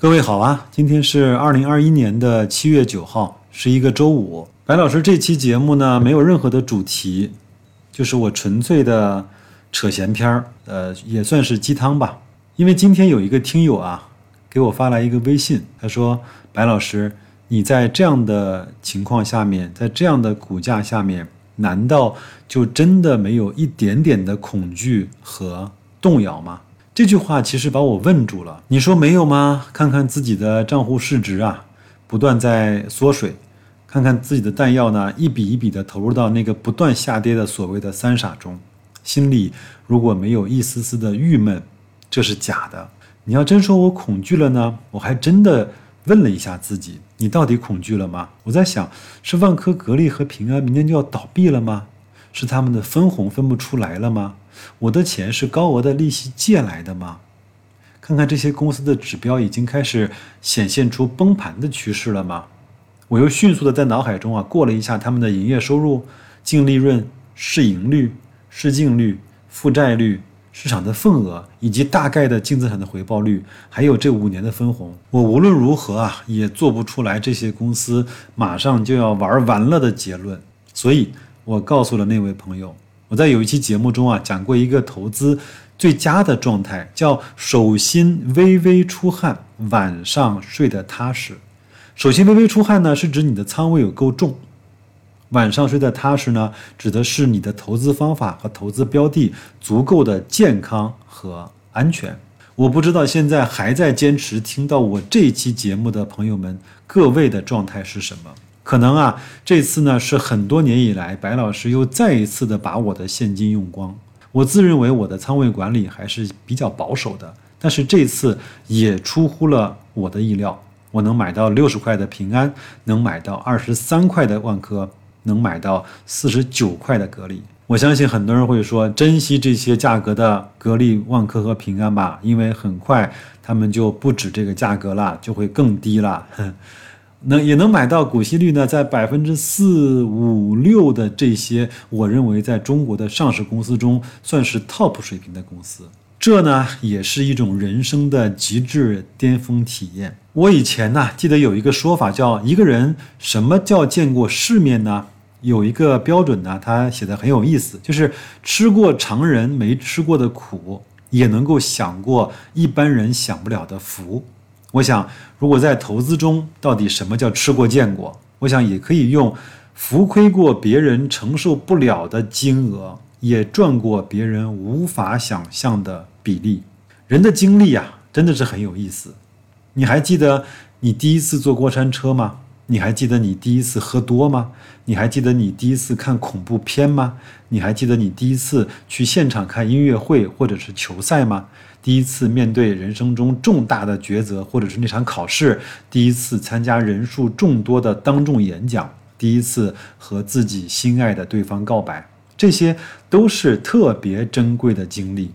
各位好啊，今天是二零二一年的七月九号，是一个周五。白老师这期节目呢，没有任何的主题，就是我纯粹的扯闲篇儿，呃，也算是鸡汤吧。因为今天有一个听友啊，给我发来一个微信，他说：“白老师，你在这样的情况下面，在这样的股价下面，难道就真的没有一点点的恐惧和动摇吗？”这句话其实把我问住了。你说没有吗？看看自己的账户市值啊，不断在缩水；看看自己的弹药呢，一笔一笔的投入到那个不断下跌的所谓的三傻中，心里如果没有一丝丝的郁闷，这是假的。你要真说我恐惧了呢，我还真的问了一下自己，你到底恐惧了吗？我在想，是万科、格力和平安明天就要倒闭了吗？是他们的分红分不出来了吗？我的钱是高额的利息借来的吗？看看这些公司的指标已经开始显现出崩盘的趋势了吗？我又迅速的在脑海中啊过了一下他们的营业收入、净利润、市盈率、市净率、负债率、市场的份额以及大概的净资产的回报率，还有这五年的分红。我无论如何啊也做不出来这些公司马上就要玩完了的结论。所以我告诉了那位朋友。我在有一期节目中啊讲过一个投资最佳的状态，叫手心微微出汗，晚上睡得踏实。手心微微出汗呢，是指你的仓位有够重；晚上睡得踏实呢，指的是你的投资方法和投资标的足够的健康和安全。我不知道现在还在坚持听到我这期节目的朋友们，各位的状态是什么？可能啊，这次呢是很多年以来，白老师又再一次的把我的现金用光。我自认为我的仓位管理还是比较保守的，但是这次也出乎了我的意料。我能买到六十块的平安，能买到二十三块的万科，能买到四十九块的格力。我相信很多人会说，珍惜这些价格的格力、万科和平安吧，因为很快他们就不止这个价格了，就会更低了。能也能买到股息率呢，在百分之四五六的这些，我认为在中国的上市公司中算是 top 水平的公司。这呢也是一种人生的极致巅峰体验。我以前呢记得有一个说法，叫一个人什么叫见过世面呢？有一个标准呢，他写的很有意思，就是吃过常人没吃过的苦，也能够享过一般人享不了的福。我想，如果在投资中，到底什么叫吃过见过？我想也可以用浮亏过别人承受不了的金额，也赚过别人无法想象的比例。人的经历啊，真的是很有意思。你还记得你第一次坐过山车吗？你还记得你第一次喝多吗？你还记得你第一次看恐怖片吗？你还记得你第一次去现场看音乐会或者是球赛吗？第一次面对人生中重大的抉择，或者是那场考试；第一次参加人数众多的当众演讲；第一次和自己心爱的对方告白，这些都是特别珍贵的经历。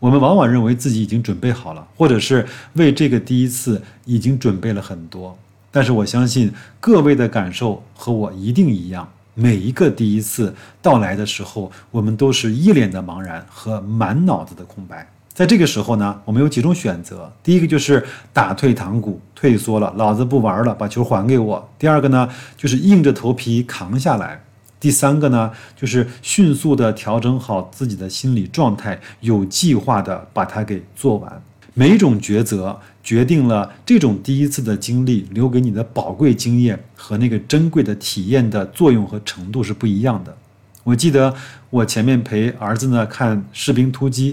我们往往认为自己已经准备好了，或者是为这个第一次已经准备了很多。但是我相信各位的感受和我一定一样，每一个第一次到来的时候，我们都是一脸的茫然和满脑子的空白。在这个时候呢，我们有几种选择。第一个就是打退堂鼓，退缩了，老子不玩了，把球还给我。第二个呢，就是硬着头皮扛下来。第三个呢，就是迅速的调整好自己的心理状态，有计划的把它给做完。每种抉择决定了这种第一次的经历留给你的宝贵经验和那个珍贵的体验的作用和程度是不一样的。我记得我前面陪儿子呢看《士兵突击》。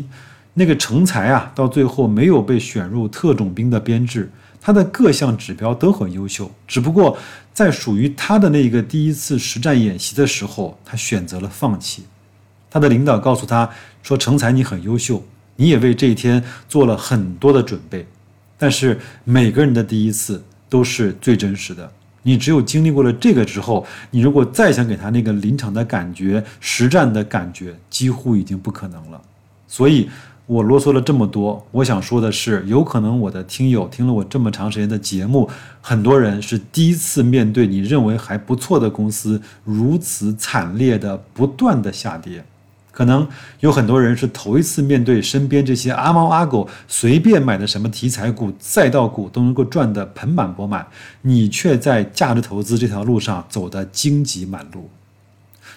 那个成才啊，到最后没有被选入特种兵的编制，他的各项指标都很优秀，只不过在属于他的那个第一次实战演习的时候，他选择了放弃。他的领导告诉他说：“成才，你很优秀，你也为这一天做了很多的准备。但是每个人的第一次都是最真实的，你只有经历过了这个之后，你如果再想给他那个临场的感觉、实战的感觉，几乎已经不可能了。所以。”我啰嗦了这么多，我想说的是，有可能我的听友听了我这么长时间的节目，很多人是第一次面对你认为还不错的公司如此惨烈的不断的下跌，可能有很多人是头一次面对身边这些阿猫阿狗随便买的什么题材股、赛道股都能够赚得盆满钵满，你却在价值投资这条路上走得荆棘满路。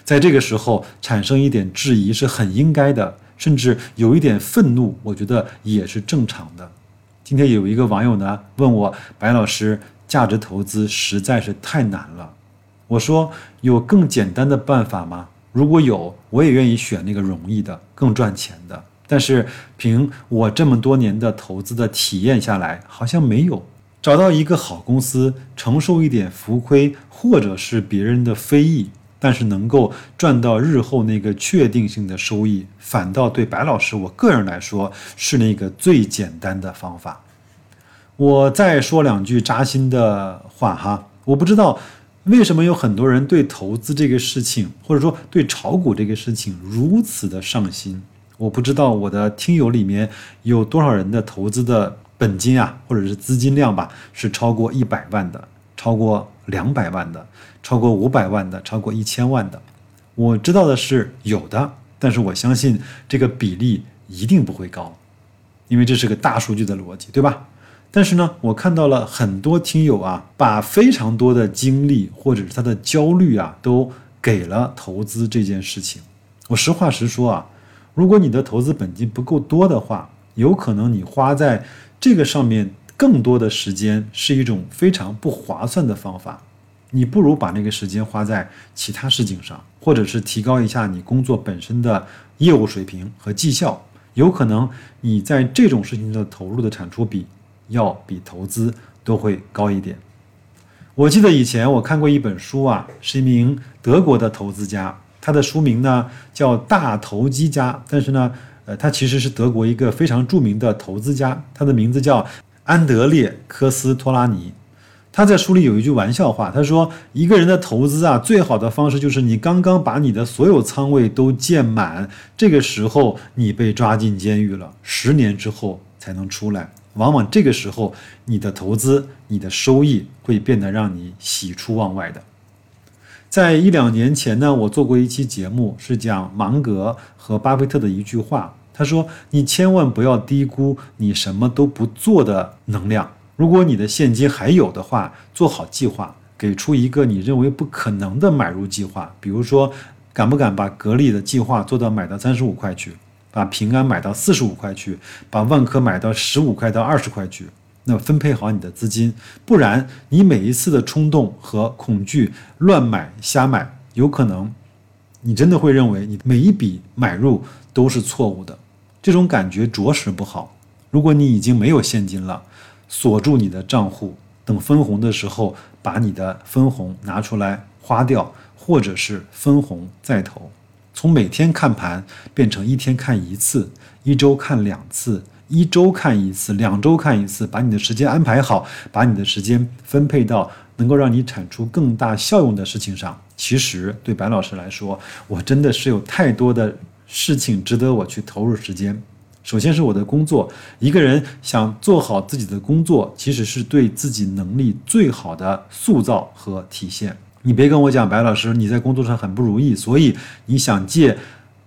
在这个时候产生一点质疑是很应该的，甚至有一点愤怒，我觉得也是正常的。今天有一个网友呢问我，白老师，价值投资实在是太难了。我说，有更简单的办法吗？如果有，我也愿意选那个容易的、更赚钱的。但是凭我这么多年的投资的体验下来，好像没有找到一个好公司，承受一点浮亏或者是别人的非议，但是能够赚到日后那个确定性的收益，反倒对白老师我个人来说是那个最简单的方法。我再说两句扎心的话哈，我不知道。为什么有很多人对投资这个事情，或者说对炒股这个事情如此的上心？我不知道我的听友里面有多少人的投资的本金啊，或者是资金量吧，是超过一百万的，超过两百万的，超过五百万的，超过一千万的。我知道的是有的，但是我相信这个比例一定不会高，因为这是个大数据的逻辑，对吧？但是呢，我看到了很多听友啊，把非常多的精力或者是他的焦虑啊，都给了投资这件事情。我实话实说啊，如果你的投资本金不够多的话，有可能你花在这个上面更多的时间是一种非常不划算的方法。你不如把那个时间花在其他事情上，或者是提高一下你工作本身的业务水平和绩效。有可能你在这种事情的投入的产出比。要比投资都会高一点。我记得以前我看过一本书啊，是一名德国的投资家，他的书名呢叫《大投机家》，但是呢，呃，他其实是德国一个非常著名的投资家，他的名字叫安德烈科斯托拉尼。他在书里有一句玩笑话，他说：“一个人的投资啊，最好的方式就是你刚刚把你的所有仓位都建满，这个时候你被抓进监狱了，十年之后才能出来。”往往这个时候，你的投资、你的收益会变得让你喜出望外的。在一两年前呢，我做过一期节目，是讲芒格和巴菲特的一句话。他说：“你千万不要低估你什么都不做的能量。如果你的现金还有的话，做好计划，给出一个你认为不可能的买入计划。比如说，敢不敢把格力的计划做到买到三十五块去？”把平安买到四十五块去，把万科买到十五块到二十块去，那分配好你的资金，不然你每一次的冲动和恐惧乱买瞎买，有可能你真的会认为你每一笔买入都是错误的，这种感觉着实不好。如果你已经没有现金了，锁住你的账户，等分红的时候把你的分红拿出来花掉，或者是分红再投。从每天看盘变成一天看一次，一周看两次，一周看一次，两周看一次，把你的时间安排好，把你的时间分配到能够让你产出更大效用的事情上。其实对白老师来说，我真的是有太多的事情值得我去投入时间。首先是我的工作，一个人想做好自己的工作，其实是对自己能力最好的塑造和体现。你别跟我讲，白老师，你在工作上很不如意，所以你想借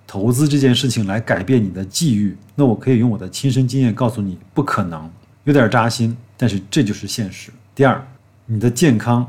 投资这件事情来改变你的际遇。那我可以用我的亲身经验告诉你，不可能，有点扎心，但是这就是现实。第二，你的健康，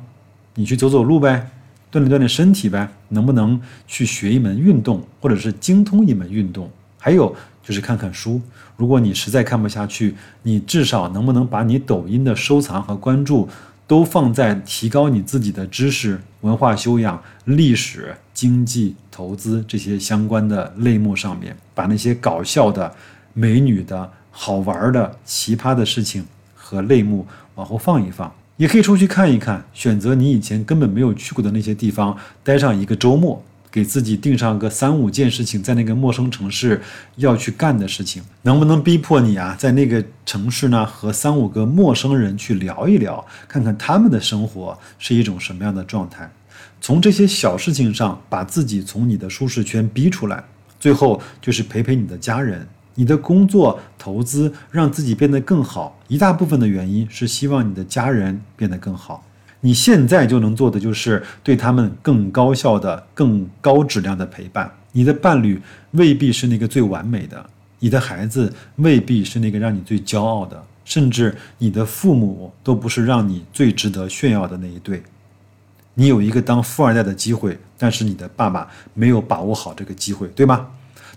你去走走路呗，锻炼锻炼身体呗，能不能去学一门运动，或者是精通一门运动？还有就是看看书。如果你实在看不下去，你至少能不能把你抖音的收藏和关注？都放在提高你自己的知识、文化修养、历史、经济、投资这些相关的类目上面，把那些搞笑的、美女的、好玩的、奇葩的事情和类目往后放一放，也可以出去看一看，选择你以前根本没有去过的那些地方，待上一个周末。给自己定上个三五件事情，在那个陌生城市要去干的事情，能不能逼迫你啊？在那个城市呢，和三五个陌生人去聊一聊，看看他们的生活是一种什么样的状态。从这些小事情上，把自己从你的舒适圈逼出来。最后就是陪陪你的家人，你的工作、投资让自己变得更好。一大部分的原因是希望你的家人变得更好。你现在就能做的就是对他们更高效的、更高质量的陪伴。你的伴侣未必是那个最完美的，你的孩子未必是那个让你最骄傲的，甚至你的父母都不是让你最值得炫耀的那一对。你有一个当富二代的机会，但是你的爸爸没有把握好这个机会，对吗？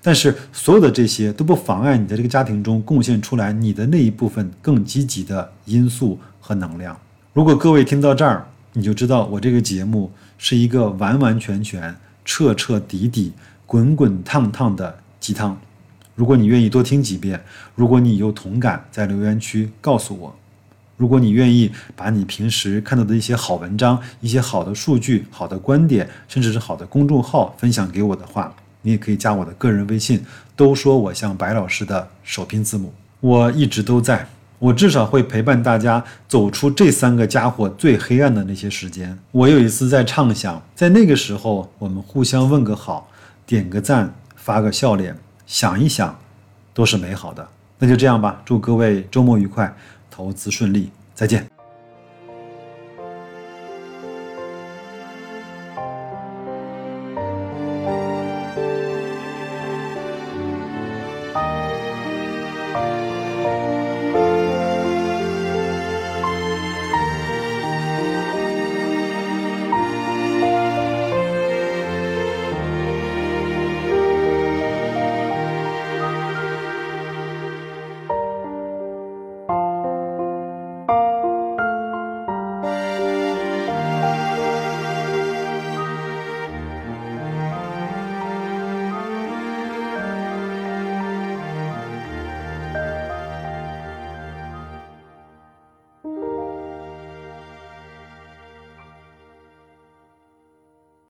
但是所有的这些都不妨碍你在这个家庭中贡献出来你的那一部分更积极的因素和能量。如果各位听到这儿，你就知道我这个节目是一个完完全全、彻彻底底、滚滚烫烫的鸡汤。如果你愿意多听几遍，如果你有同感，在留言区告诉我。如果你愿意把你平时看到的一些好文章、一些好的数据、好的观点，甚至是好的公众号分享给我的话，你也可以加我的个人微信。都说我像白老师的首拼字母，我一直都在，我至少会陪伴大家走出这三个家伙最黑暗的那些时间。我有一次在畅想，在那个时候，我们互相问个好，点个赞，发个笑脸，想一想，都是美好的。那就这样吧，祝各位周末愉快。投资顺利，再见。